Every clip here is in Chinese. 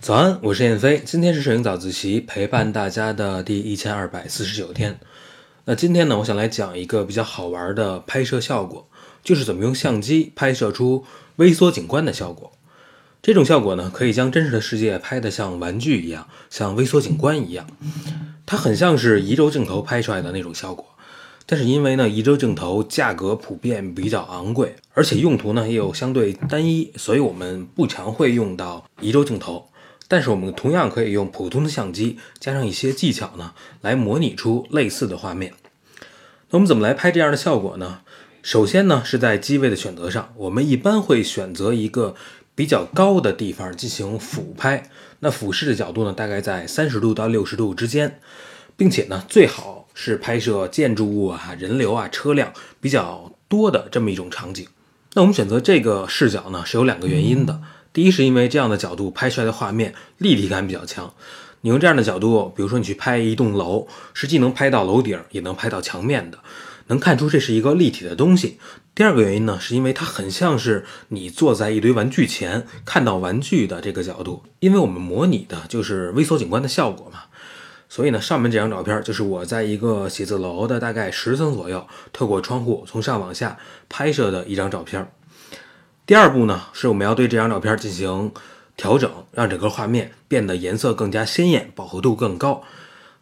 早安，我是燕飞，今天是摄影早自习陪伴大家的第一千二百四十九天。那今天呢，我想来讲一个比较好玩的拍摄效果，就是怎么用相机拍摄出微缩景观的效果。这种效果呢，可以将真实的世界拍得像玩具一样，像微缩景观一样。它很像是移轴镜头拍出来的那种效果。但是因为呢，移轴镜头价格普遍比较昂贵，而且用途呢也有相对单一，所以我们不常会用到移轴镜头。但是我们同样可以用普通的相机，加上一些技巧呢，来模拟出类似的画面。那我们怎么来拍这样的效果呢？首先呢，是在机位的选择上，我们一般会选择一个比较高的地方进行俯拍。那俯视的角度呢，大概在三十度到六十度之间，并且呢，最好。是拍摄建筑物啊、人流啊、车辆比较多的这么一种场景。那我们选择这个视角呢，是有两个原因的。第一，是因为这样的角度拍出来的画面立体感比较强。你用这样的角度，比如说你去拍一栋楼，是既能拍到楼顶，也能拍到墙面的，能看出这是一个立体的东西。第二个原因呢，是因为它很像是你坐在一堆玩具前看到玩具的这个角度，因为我们模拟的就是微缩景观的效果嘛。所以呢，上面这张照片就是我在一个写字楼的大概十层左右，透过窗户从上往下拍摄的一张照片。第二步呢，是我们要对这张照片进行调整，让整个画面变得颜色更加鲜艳，饱和度更高。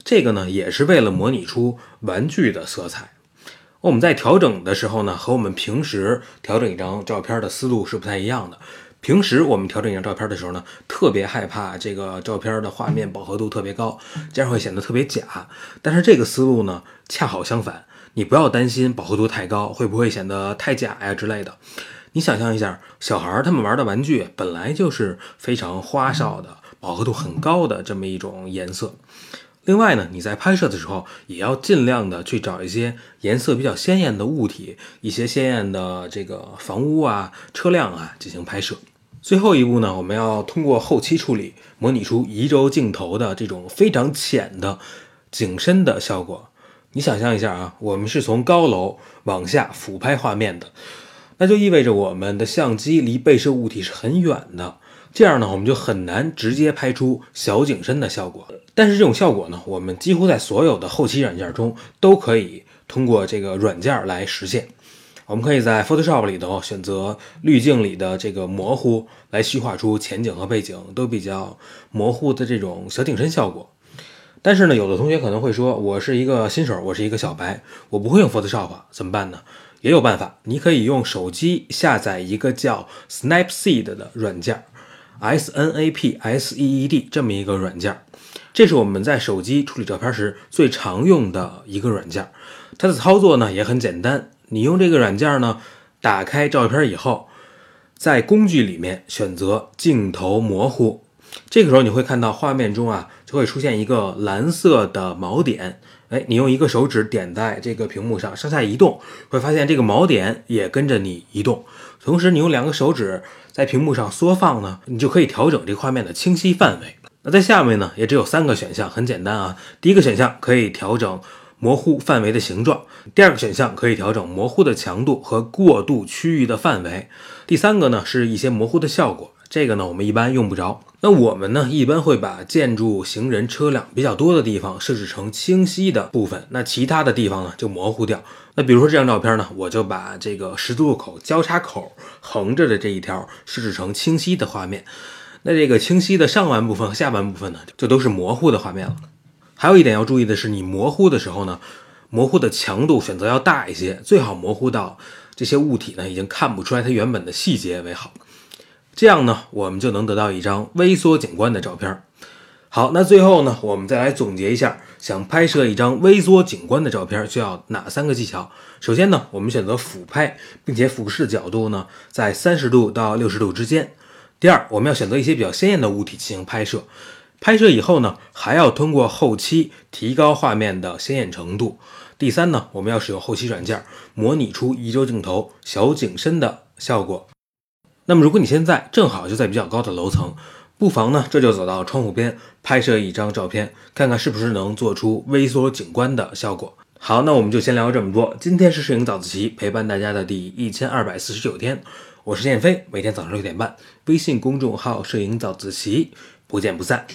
这个呢，也是为了模拟出玩具的色彩。我们在调整的时候呢，和我们平时调整一张照片的思路是不太一样的。平时我们调整一张照片的时候呢，特别害怕这个照片的画面饱和度特别高，这样会显得特别假。但是这个思路呢，恰好相反，你不要担心饱和度太高会不会显得太假呀之类的。你想象一下，小孩他们玩的玩具本来就是非常花哨的、饱和度很高的这么一种颜色。另外呢，你在拍摄的时候也要尽量的去找一些颜色比较鲜艳的物体，一些鲜艳的这个房屋啊、车辆啊进行拍摄。最后一步呢，我们要通过后期处理，模拟出移轴镜头的这种非常浅的景深的效果。你想象一下啊，我们是从高楼往下俯拍画面的，那就意味着我们的相机离被摄物体是很远的。这样呢，我们就很难直接拍出小景深的效果。但是这种效果呢，我们几乎在所有的后期软件中都可以通过这个软件来实现。我们可以在 Photoshop 里头选择滤镜里的这个模糊，来虚化出前景和背景都比较模糊的这种小景深效果。但是呢，有的同学可能会说，我是一个新手，我是一个小白，我不会用 Photoshop，怎么办呢？也有办法，你可以用手机下载一个叫 Snapseed 的软件。S N A P S E E D 这么一个软件，这是我们在手机处理照片时最常用的一个软件。它的操作呢也很简单，你用这个软件呢，打开照片以后，在工具里面选择镜头模糊，这个时候你会看到画面中啊就会出现一个蓝色的锚点。哎，你用一个手指点在这个屏幕上，上下移动，会发现这个锚点也跟着你移动。同时，你用两个手指在屏幕上缩放呢，你就可以调整这个画面的清晰范围。那在下面呢，也只有三个选项，很简单啊。第一个选项可以调整模糊范围的形状，第二个选项可以调整模糊的强度和过渡区域的范围，第三个呢是一些模糊的效果。这个呢，我们一般用不着。那我们呢，一般会把建筑、行人、车辆比较多的地方设置成清晰的部分，那其他的地方呢就模糊掉。那比如说这张照片呢，我就把这个十字路口交叉口横着的这一条设置成清晰的画面。那这个清晰的上半部分和下半部分呢，就都是模糊的画面了。还有一点要注意的是，你模糊的时候呢，模糊的强度选择要大一些，最好模糊到这些物体呢已经看不出来它原本的细节为好。这样呢，我们就能得到一张微缩景观的照片。好，那最后呢，我们再来总结一下，想拍摄一张微缩景观的照片需要哪三个技巧？首先呢，我们选择俯拍，并且俯视角度呢在三十度到六十度之间。第二，我们要选择一些比较鲜艳的物体进行拍摄。拍摄以后呢，还要通过后期提高画面的鲜艳程度。第三呢，我们要使用后期软件模拟出移轴镜头小景深的效果。那么，如果你现在正好就在比较高的楼层，不妨呢这就走到窗户边拍摄一张照片，看看是不是能做出微缩景观的效果。好，那我们就先聊这么多。今天是摄影早自习陪伴大家的第一千二百四十九天。我是燕飞，每天早上六点半，微信公众号“摄影早自习”，不见不散。